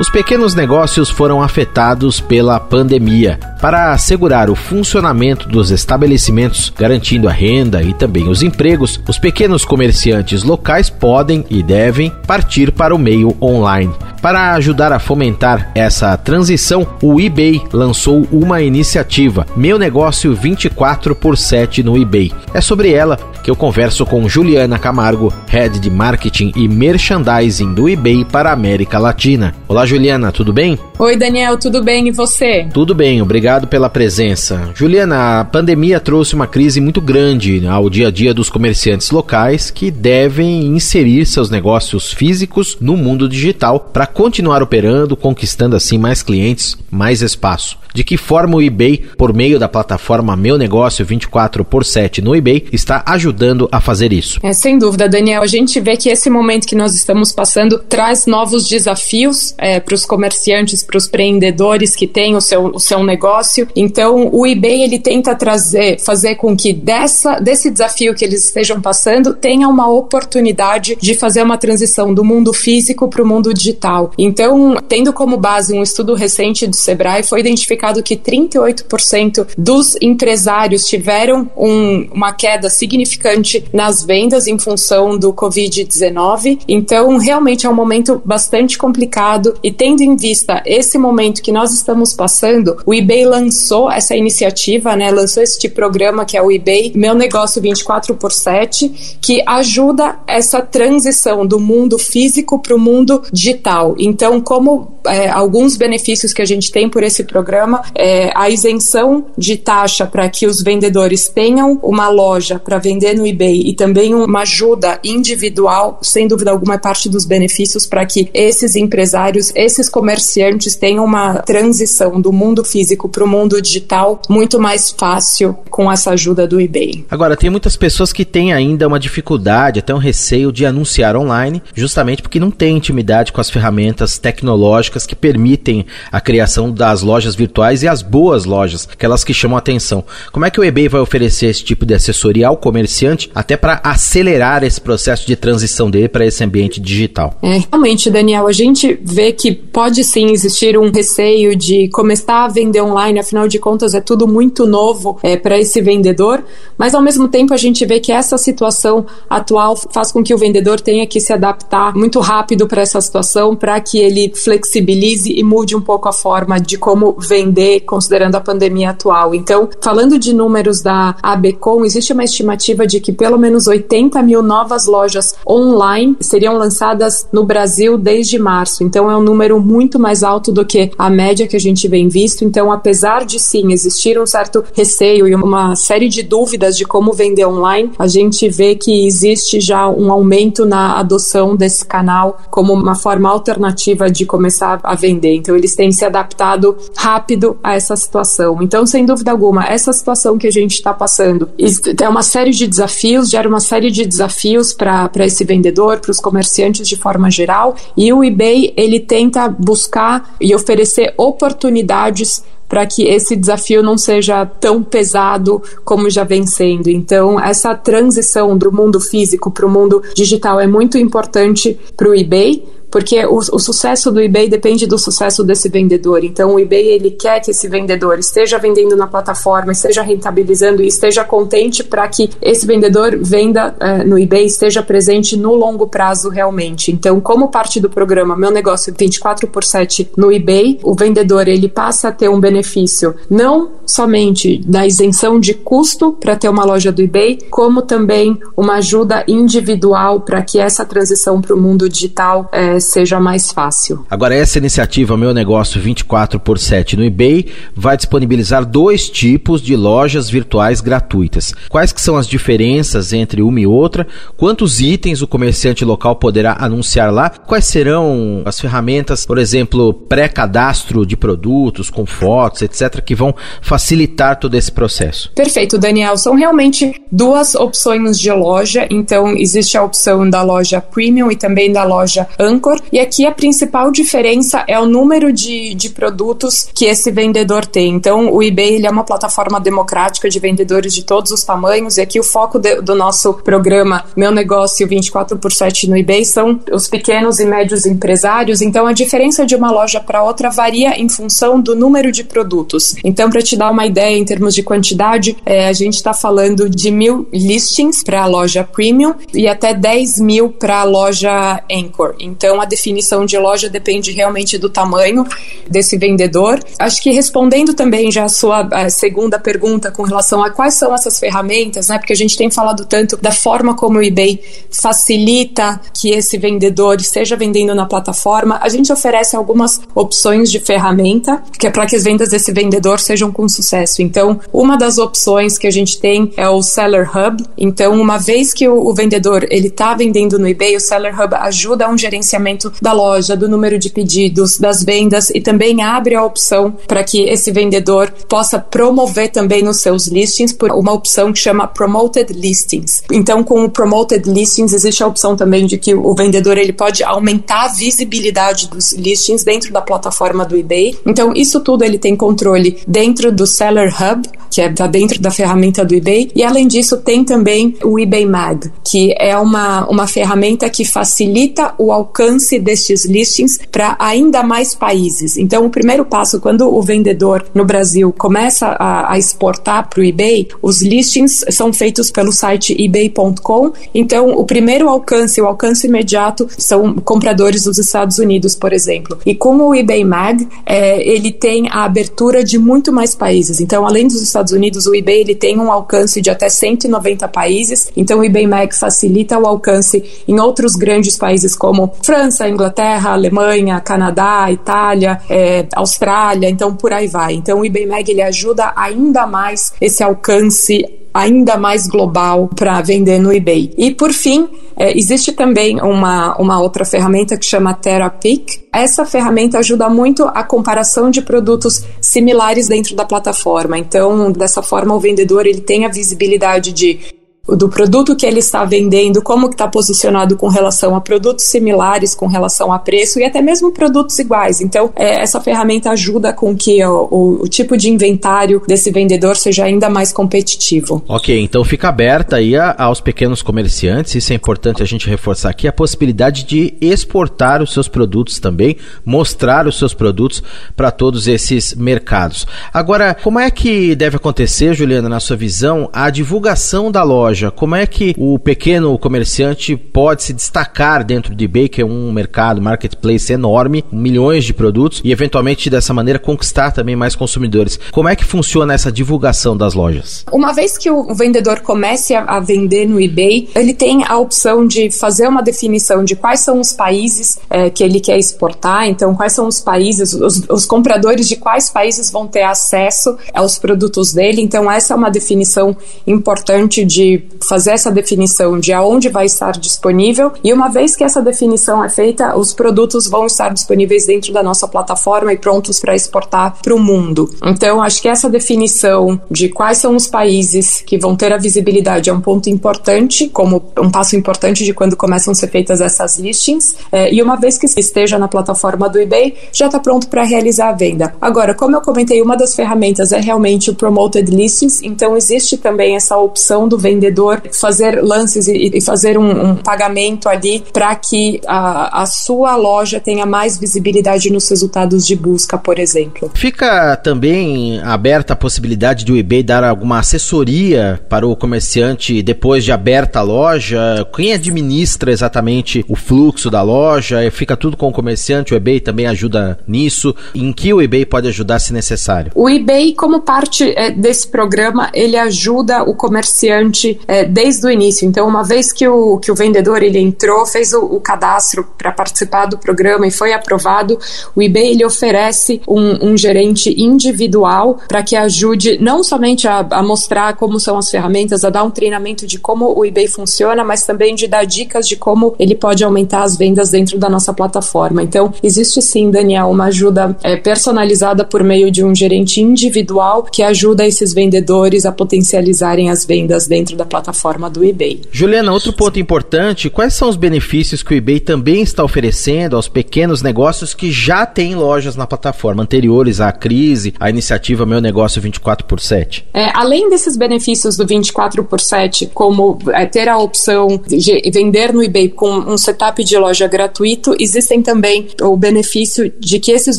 Os pequenos negócios foram afetados pela pandemia. Para assegurar o funcionamento dos estabelecimentos, garantindo a renda e também os empregos, os pequenos comerciantes locais podem e devem partir para o meio online. Para ajudar a fomentar essa transição, o eBay lançou uma iniciativa, Meu Negócio 24 por 7 no eBay. É sobre ela que eu converso com Juliana Camargo, Head de Marketing e Merchandising do eBay para a América Latina. Olá, Juliana, tudo bem? Oi, Daniel, tudo bem? E você? Tudo bem, obrigado pela presença. Juliana, a pandemia trouxe uma crise muito grande ao dia a dia dos comerciantes locais que devem inserir seus negócios físicos no mundo digital para continuar operando, conquistando assim mais clientes, mais espaço. De que forma o eBay, por meio da plataforma Meu Negócio 24 por 7 no eBay, está ajudando a fazer isso? É, sem dúvida, Daniel. A gente vê que esse momento que nós estamos passando traz novos desafios é, para os comerciantes, para os empreendedores que têm o seu, o seu negócio. Então, o eBay ele tenta trazer, fazer com que dessa, desse desafio que eles estejam passando tenha uma oportunidade de fazer uma transição do mundo físico para o mundo digital. Então, tendo como base um estudo recente do Sebrae, foi identificado que 38% dos empresários tiveram um, uma queda significante nas vendas em função do Covid-19. Então, realmente é um momento bastante complicado e tendo em vista esse momento que nós estamos passando, o eBay lançou essa iniciativa, né? Lançou este programa que é o eBay Meu Negócio 24 por 7, que ajuda essa transição do mundo físico para o mundo digital. Então, como é, alguns benefícios que a gente tem por esse programa, é a isenção de taxa para que os vendedores tenham uma loja para vender no eBay e também uma ajuda individual, sem dúvida alguma, é parte dos benefícios para que esses empresários, esses comerciantes tenham uma transição do mundo físico para o mundo digital muito mais fácil com essa ajuda do eBay. Agora, tem muitas pessoas que têm ainda uma dificuldade, até um receio de anunciar online, justamente porque não tem intimidade com as ferramentas tecnológicas que permitem a criação das lojas virtuais e as boas lojas, aquelas que chamam a atenção. Como é que o eBay vai oferecer esse tipo de assessoria ao comerciante, até para acelerar esse processo de transição dele para esse ambiente digital? É, realmente, Daniel, a gente vê que pode sim existir um receio de começar a vender online, afinal de contas é tudo muito novo é, para esse vendedor, mas ao mesmo tempo a gente vê que essa situação atual faz com que o vendedor tenha que se adaptar muito rápido para essa situação, para que ele flexibilize e mude um pouco a forma de como vender, considerando a pandemia atual. Então, falando de números da ABCom, existe uma estimativa de que pelo menos 80 mil novas lojas online seriam lançadas no Brasil desde março. Então, é um número muito mais alto do que a média que a gente vem visto. Então, apesar de sim existir um certo receio e uma série de dúvidas de como vender online, a gente vê que existe já um aumento na adoção desse canal como uma forma alternativa de começar a vender. Então, eles têm se adaptado rápido a essa situação. Então, sem dúvida alguma, essa situação que a gente está passando tem uma série de desafios, gera uma série de desafios para esse vendedor, para os comerciantes de forma geral, e o eBay ele tenta buscar e oferecer oportunidades para que esse desafio não seja tão pesado como já vem sendo. Então, essa transição do mundo físico para o mundo digital é muito importante para o eBay, porque o, o, sucesso do eBay depende do sucesso desse vendedor. Então, o eBay ele quer que esse vendedor esteja vendendo na plataforma, esteja rentabilizando e esteja contente para que esse vendedor venda uh, no eBay, esteja presente no longo prazo realmente. Então, como parte do programa Meu Negócio 24 por 7 no eBay, o vendedor ele passa a ter um benefício não somente da isenção de custo para ter uma loja do eBay, como também uma ajuda individual para que essa transição para o mundo digital uh, seja mais fácil. Agora, essa iniciativa Meu Negócio 24 por 7 no eBay vai disponibilizar dois tipos de lojas virtuais gratuitas. Quais que são as diferenças entre uma e outra? Quantos itens o comerciante local poderá anunciar lá? Quais serão as ferramentas, por exemplo, pré-cadastro de produtos com fotos, etc., que vão facilitar facilitar todo esse processo? Perfeito, Daniel. São realmente duas opções de loja. Então, existe a opção da loja Premium e também da loja Anchor. E aqui a principal diferença é o número de, de produtos que esse vendedor tem. Então, o eBay ele é uma plataforma democrática de vendedores de todos os tamanhos. E aqui o foco de, do nosso programa Meu Negócio 24 por 7 no eBay são os pequenos e médios empresários. Então, a diferença de uma loja para outra varia em função do número de produtos. Então, para te dar uma ideia em termos de quantidade, é, a gente está falando de mil listings para a loja Premium e até 10 mil para a loja Anchor. Então, a definição de loja depende realmente do tamanho desse vendedor. Acho que respondendo também já a sua a segunda pergunta com relação a quais são essas ferramentas, né? Porque a gente tem falado tanto da forma como o eBay facilita que esse vendedor esteja vendendo na plataforma. A gente oferece algumas opções de ferramenta que é para que as vendas desse vendedor sejam com sucesso. Então, uma das opções que a gente tem é o Seller Hub. Então, uma vez que o, o vendedor ele está vendendo no eBay, o Seller Hub ajuda a um gerenciamento da loja, do número de pedidos, das vendas e também abre a opção para que esse vendedor possa promover também nos seus listings por uma opção que chama Promoted Listings. Então, com o Promoted Listings existe a opção também de que o vendedor ele pode aumentar a visibilidade dos listings dentro da plataforma do eBay. Então, isso tudo ele tem controle dentro do Seller Hub, que é tá dentro da ferramenta do eBay. E além disso, tem também o eBay Mag, que é uma, uma ferramenta que facilita o alcance destes listings para ainda mais países. Então, o primeiro passo, quando o vendedor no Brasil começa a, a exportar para o eBay, os listings são feitos pelo site ebay.com. Então, o primeiro alcance, o alcance imediato, são compradores dos Estados Unidos, por exemplo. E com o eBay Mag, é, ele tem a abertura de muito mais países. Então, além dos Estados Unidos, o eBay ele tem um alcance de até 190 países. Então, o eBay Mag facilita o alcance em outros grandes países como França, Inglaterra, Alemanha, Canadá, Itália, é, Austrália. Então, por aí vai. Então, o eBay Mag ele ajuda ainda mais esse alcance ainda mais global para vender no eBay. E por fim, é, existe também uma, uma outra ferramenta que chama Therapic. Essa ferramenta ajuda muito a comparação de produtos similares dentro da plataforma. Então, dessa forma, o vendedor ele tem a visibilidade de do produto que ele está vendendo, como está posicionado com relação a produtos similares, com relação a preço e até mesmo produtos iguais. Então, é, essa ferramenta ajuda com que o, o, o, tipo de inventário desse vendedor seja ainda mais competitivo. Ok, então fica aberta aí a, aos pequenos comerciantes, isso é importante a gente reforçar aqui, a possibilidade de exportar os seus produtos também, mostrar os seus produtos para todos esses mercados. Agora, como é que deve acontecer, Juliana, na sua visão, a divulgação da loja? Como é que o pequeno comerciante pode se destacar dentro de eBay, que é um mercado, marketplace enorme, milhões de produtos, e eventualmente dessa maneira conquistar também mais consumidores? Como é que funciona essa divulgação das lojas? Uma vez que o vendedor comece a vender no eBay, ele tem a opção de fazer uma definição de quais são os países é, que ele quer exportar, então quais são os países, os, os compradores de quais países vão ter acesso aos produtos dele. Então, essa é uma definição importante de fazer essa definição de aonde vai estar disponível e uma vez que essa definição é feita, os produtos vão estar disponíveis dentro da nossa plataforma e prontos para exportar para o mundo. Então, acho que essa definição de quais são os países que vão ter a visibilidade é um ponto importante, como um passo importante de quando começam a ser feitas essas listings. É, e uma vez que esteja na plataforma do eBay, já está pronto para realizar a venda. Agora, como eu comentei, uma das ferramentas é realmente o Promoted Listings, então existe também essa opção do vendedor vendedor fazer lances e, e fazer um, um, pagamento ali para que a, a sua loja tenha mais visibilidade nos resultados de busca, por exemplo. Fica também aberta a possibilidade de o eBay dar alguma assessoria para o comerciante depois de aberta a loja? Quem administra exatamente o fluxo da loja? Fica tudo com o comerciante? O eBay também ajuda nisso? Em que o eBay pode ajudar se necessário? O eBay, como parte é, desse programa, ele ajuda o comerciante é, desde o início. Então, uma vez que o, que o vendedor ele entrou, fez o, o cadastro para participar do programa e foi aprovado, o eBay ele oferece um, um gerente individual para que ajude não somente a, a, mostrar como são as ferramentas, a dar um treinamento de como o eBay funciona, mas também de dar dicas de como ele pode aumentar as vendas dentro da nossa plataforma. Então, existe sim, Daniel, uma ajuda é, personalizada por meio de um gerente individual que ajuda esses vendedores a potencializarem as vendas dentro da plataforma do eBay. Juliana, outro ponto importante: quais são os benefícios que o eBay também está oferecendo aos pequenos negócios que já têm lojas na plataforma, anteriores à crise, à iniciativa Meu Negócio 24 por 7? É, além desses benefícios do 24 por 7, como é, ter a opção de vender no eBay com um setup de loja gratuito, existem também o benefício de que esses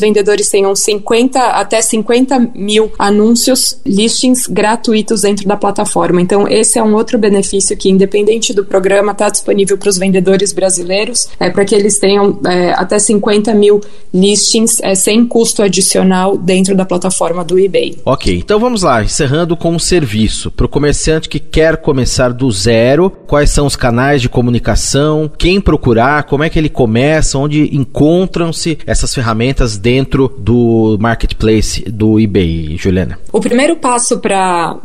vendedores tenham 50 até 50 mil anúncios, listings gratuitos dentro da plataforma. Então, esse é um outro benefício que, independente do programa, está disponível para os vendedores brasileiros, é, para que eles tenham é, até 50 mil listings é, sem custo adicional dentro da plataforma do eBay. Ok, então vamos lá, encerrando com o um serviço. Para o comerciante que quer começar do zero, quais são os canais de comunicação, quem procurar, como é que ele começa, onde encontram-se essas ferramentas dentro do marketplace do eBay, Juliana? O primeiro passo para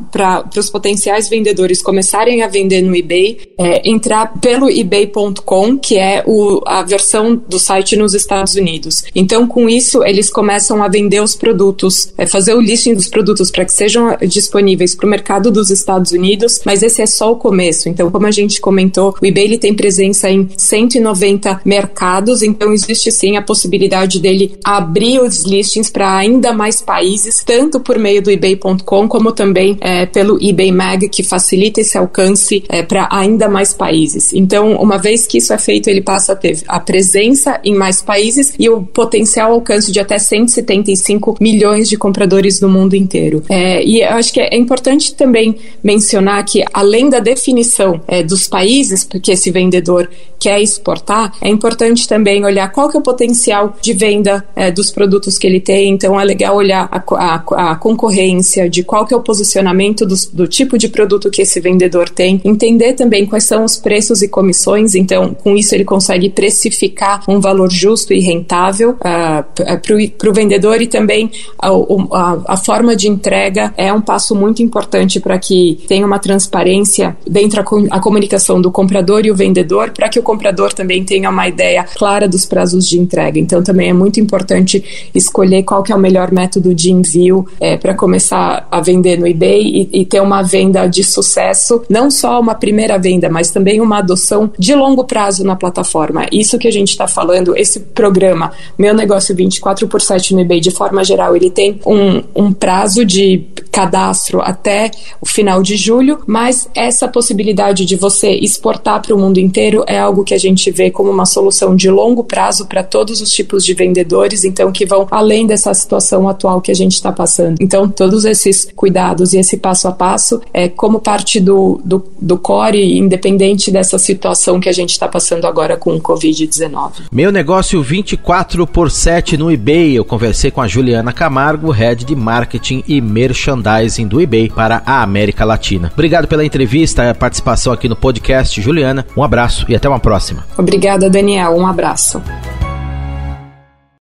os potenciais vendedores começarem a vender no eBay é entrar pelo ebay.com, que é o, a versão do site nos Estados Unidos. Então, com isso, eles começam a vender os produtos, é, fazer o listing dos produtos para que sejam disponíveis para o mercado dos Estados Unidos, mas esse é só o começo. Então, como a gente comentou, o eBay ele tem presença em 190 mercados, então existe sim a possibilidade dele abrir os listings para ainda mais países, tanto por meio do ebay.com como também é, pelo eBay Mag, que facilita esse alcance é, para ainda mais países. Então, uma vez que isso é feito, ele passa a ter a presença em mais países e o potencial alcance de até 175 milhões de compradores no mundo inteiro. É, e eu acho que é importante também mencionar que, além da definição é, dos países que esse vendedor quer exportar, é importante também olhar qual que é o potencial de venda é, dos produtos que ele tem. Então, é legal olhar a, a, a concorrência, de qual que é o posicionamento do, do tipo de produto que esse vendedor tem, entender também quais são os preços e comissões. Então, com isso, ele consegue precificar um valor justo e rentável uh, ah, para o vendedor e também a, a, a, forma de entrega é um passo muito importante para que tenha uma transparência dentro a, a comunicação do comprador e o vendedor, para que o comprador também tenha uma ideia clara dos prazos de entrega. Então, também é muito importante escolher qual que é o melhor método de envio é, para começar a vender no eBay e, e ter uma venda de sucesso, não só uma primeira venda, mas também uma adoção de longo prazo na plataforma. Isso que a gente está falando, esse programa, Meu Negócio 24 por 7 no eBay, de forma geral, ele tem um, um prazo de cadastro até o final de julho, mas essa possibilidade de você exportar para o mundo inteiro é algo que a gente vê como uma solução de longo prazo para todos os tipos de vendedores, então que vão além dessa situação atual que a gente está passando. Então, todos esses cuidados e esse passo a passo é como parte do, do, do core, independente dessa situação que a gente está passando agora com o Covid-19. Meu negócio 24 por 7 no eBay. Eu conversei com a Juliana Camargo, head de marketing e merchandising do eBay para a América Latina. Obrigado pela entrevista e a participação aqui no podcast, Juliana. Um abraço e até uma próxima. Obrigada, Daniel. Um abraço.